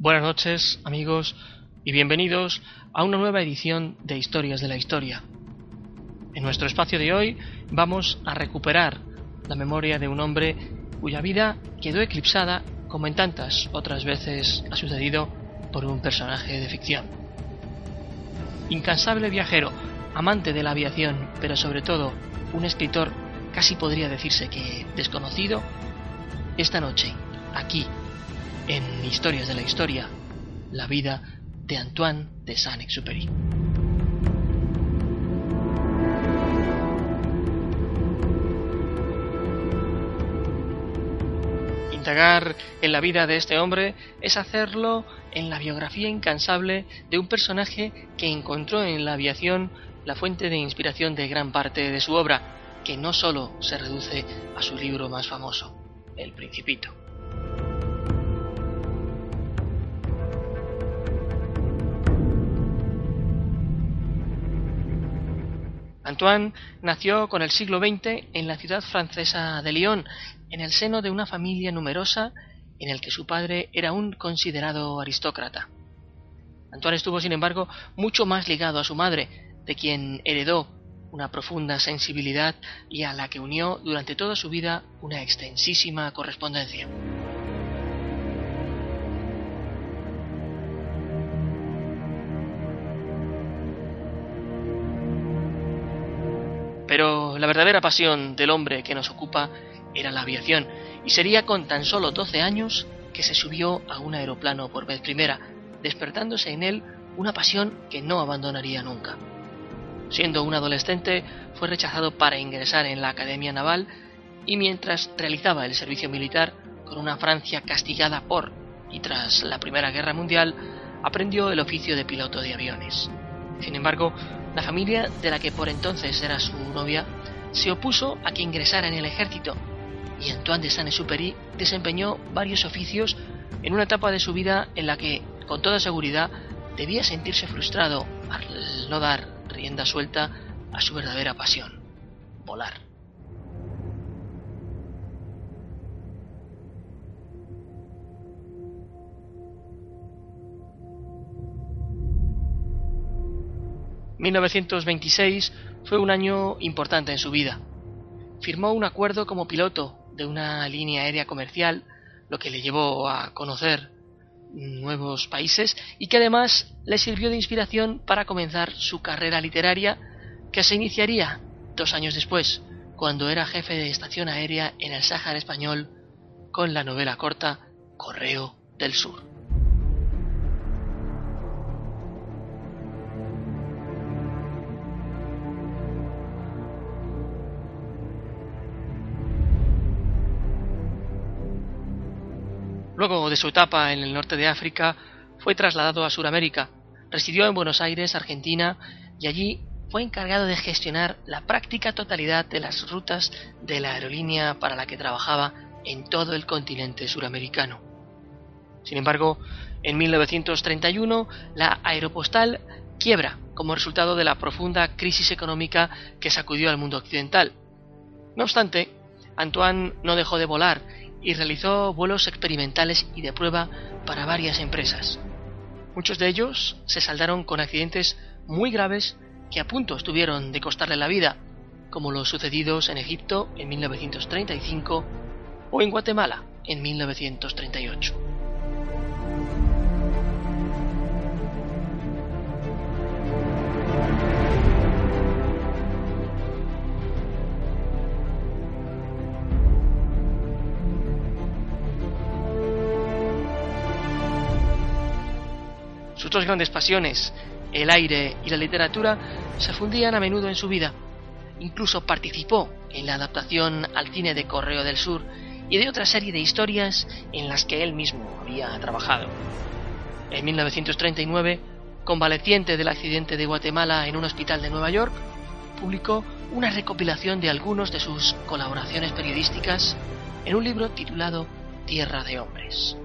Buenas noches, amigos, y bienvenidos a una nueva edición de Historias de la Historia. En nuestro espacio de hoy vamos a recuperar la memoria de un hombre cuya vida quedó eclipsada, como en tantas otras veces ha sucedido, por un personaje de ficción. Incansable viajero, amante de la aviación, pero sobre todo un escritor casi podría decirse que desconocido, esta noche, aquí, en Historias de la Historia, la vida de Antoine de Saint-Exupéry. Indagar en la vida de este hombre es hacerlo en la biografía incansable de un personaje que encontró en la aviación la fuente de inspiración de gran parte de su obra, que no solo se reduce a su libro más famoso, El Principito. Antoine nació con el siglo XX en la ciudad francesa de Lyon, en el seno de una familia numerosa en el que su padre era un considerado aristócrata. Antoine estuvo, sin embargo, mucho más ligado a su madre, de quien heredó una profunda sensibilidad y a la que unió durante toda su vida una extensísima correspondencia. Verdadera pasión del hombre que nos ocupa era la aviación, y sería con tan solo 12 años que se subió a un aeroplano por vez primera, despertándose en él una pasión que no abandonaría nunca. Siendo un adolescente, fue rechazado para ingresar en la Academia Naval y mientras realizaba el servicio militar con una Francia castigada por y tras la Primera Guerra Mundial, aprendió el oficio de piloto de aviones. Sin embargo, la familia de la que por entonces era su novia se opuso a que ingresara en el ejército y Antoine de Saint-Exupéry desempeñó varios oficios en una etapa de su vida en la que, con toda seguridad, debía sentirse frustrado al no dar rienda suelta a su verdadera pasión, volar. 1926 fue un año importante en su vida. Firmó un acuerdo como piloto de una línea aérea comercial, lo que le llevó a conocer nuevos países y que además le sirvió de inspiración para comenzar su carrera literaria que se iniciaría dos años después, cuando era jefe de estación aérea en el Sáhara español con la novela corta Correo del Sur. Luego de su etapa en el norte de África, fue trasladado a Sudamérica, residió en Buenos Aires, Argentina, y allí fue encargado de gestionar la práctica totalidad de las rutas de la aerolínea para la que trabajaba en todo el continente suramericano. Sin embargo, en 1931 la aeropostal quiebra como resultado de la profunda crisis económica que sacudió al mundo occidental. No obstante, Antoine no dejó de volar y realizó vuelos experimentales y de prueba para varias empresas. Muchos de ellos se saldaron con accidentes muy graves que a punto estuvieron de costarle la vida, como los sucedidos en Egipto en 1935 o en Guatemala en 1938. Sus dos grandes pasiones el aire y la literatura se fundían a menudo en su vida. Incluso participó en la adaptación al cine de Correo del Sur y de otra serie de historias en las que él mismo había trabajado. En 1939, convaleciente del accidente de Guatemala en un hospital de Nueva York, publicó una recopilación de algunos de sus colaboraciones periodísticas en un libro titulado Tierra de Hombres.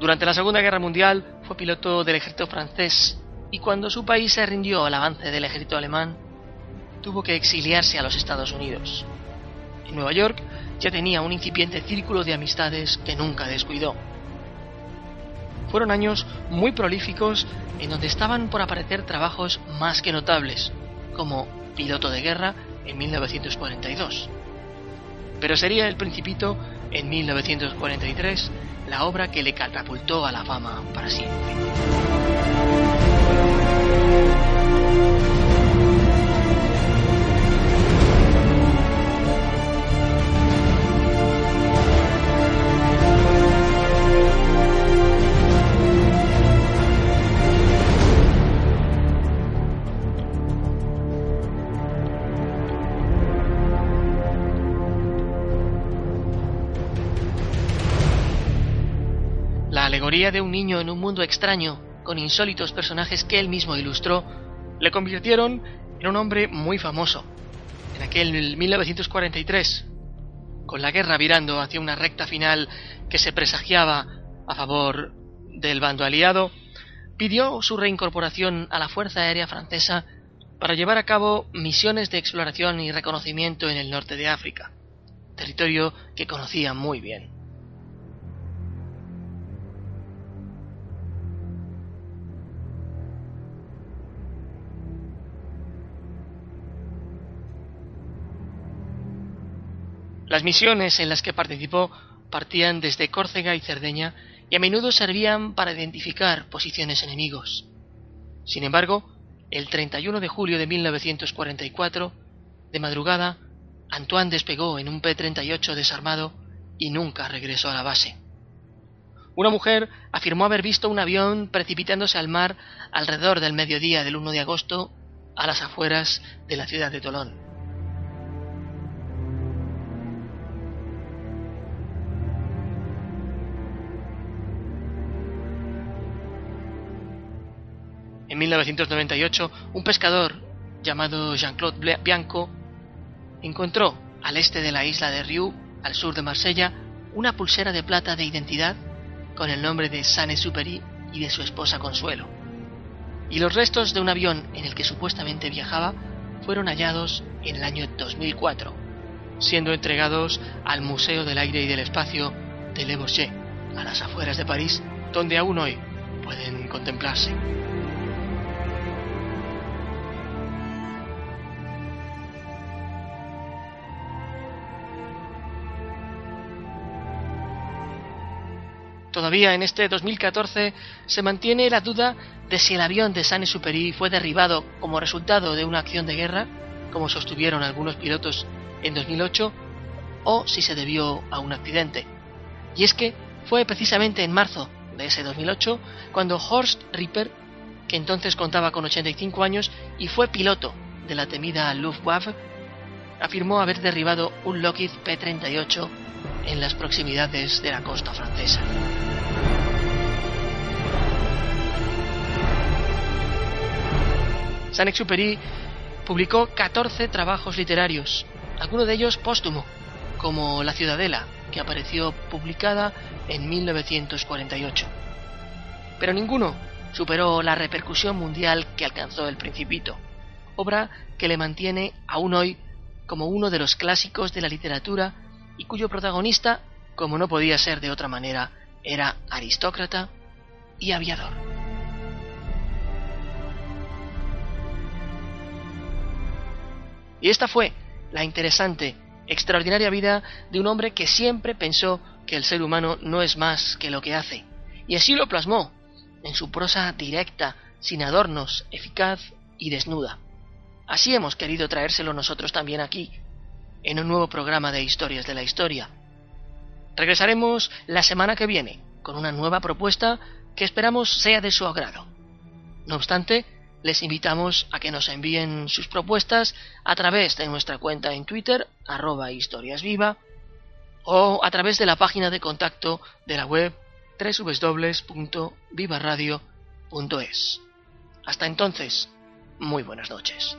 Durante la Segunda Guerra Mundial fue piloto del ejército francés y cuando su país se rindió al avance del ejército alemán, tuvo que exiliarse a los Estados Unidos. En Nueva York ya tenía un incipiente círculo de amistades que nunca descuidó. Fueron años muy prolíficos en donde estaban por aparecer trabajos más que notables, como piloto de guerra en 1942. Pero sería El Principito en 1943 la obra que le catapultó a la fama para siempre. De un niño en un mundo extraño, con insólitos personajes que él mismo ilustró, le convirtieron en un hombre muy famoso. En aquel 1943, con la guerra virando hacia una recta final que se presagiaba a favor del bando aliado, pidió su reincorporación a la Fuerza Aérea Francesa para llevar a cabo misiones de exploración y reconocimiento en el norte de África, territorio que conocía muy bien. Las misiones en las que participó partían desde Córcega y Cerdeña y a menudo servían para identificar posiciones enemigos. Sin embargo, el 31 de julio de 1944, de madrugada, Antoine despegó en un P-38 desarmado y nunca regresó a la base. Una mujer afirmó haber visto un avión precipitándose al mar alrededor del mediodía del 1 de agosto a las afueras de la ciudad de Tolón. En 1998, un pescador llamado Jean-Claude Bianco encontró al este de la isla de Riu, al sur de Marsella, una pulsera de plata de identidad con el nombre de Saint-Exupéry y de su esposa Consuelo. Y los restos de un avión en el que supuestamente viajaba fueron hallados en el año 2004, siendo entregados al Museo del Aire y del Espacio de Le Bourget, a las afueras de París, donde aún hoy pueden contemplarse. Todavía en este 2014 se mantiene la duda de si el avión de Saint-Exupéry fue derribado como resultado de una acción de guerra, como sostuvieron algunos pilotos en 2008, o si se debió a un accidente. Y es que fue precisamente en marzo de ese 2008 cuando Horst Ripper, que entonces contaba con 85 años y fue piloto de la temida Luftwaffe, afirmó haber derribado un Lockheed P-38 en las proximidades de la costa francesa. Saint-Exupéry publicó 14 trabajos literarios, algunos de ellos póstumo, como La Ciudadela, que apareció publicada en 1948. Pero ninguno superó la repercusión mundial que alcanzó El Principito, obra que le mantiene aún hoy como uno de los clásicos de la literatura y cuyo protagonista, como no podía ser de otra manera, era aristócrata y aviador. Y esta fue la interesante, extraordinaria vida de un hombre que siempre pensó que el ser humano no es más que lo que hace. Y así lo plasmó, en su prosa directa, sin adornos, eficaz y desnuda. Así hemos querido traérselo nosotros también aquí, en un nuevo programa de Historias de la Historia. Regresaremos la semana que viene con una nueva propuesta que esperamos sea de su agrado. No obstante, les invitamos a que nos envíen sus propuestas a través de nuestra cuenta en Twitter, arroba historiasviva, o a través de la página de contacto de la web www.vivaradio.es. Hasta entonces, muy buenas noches.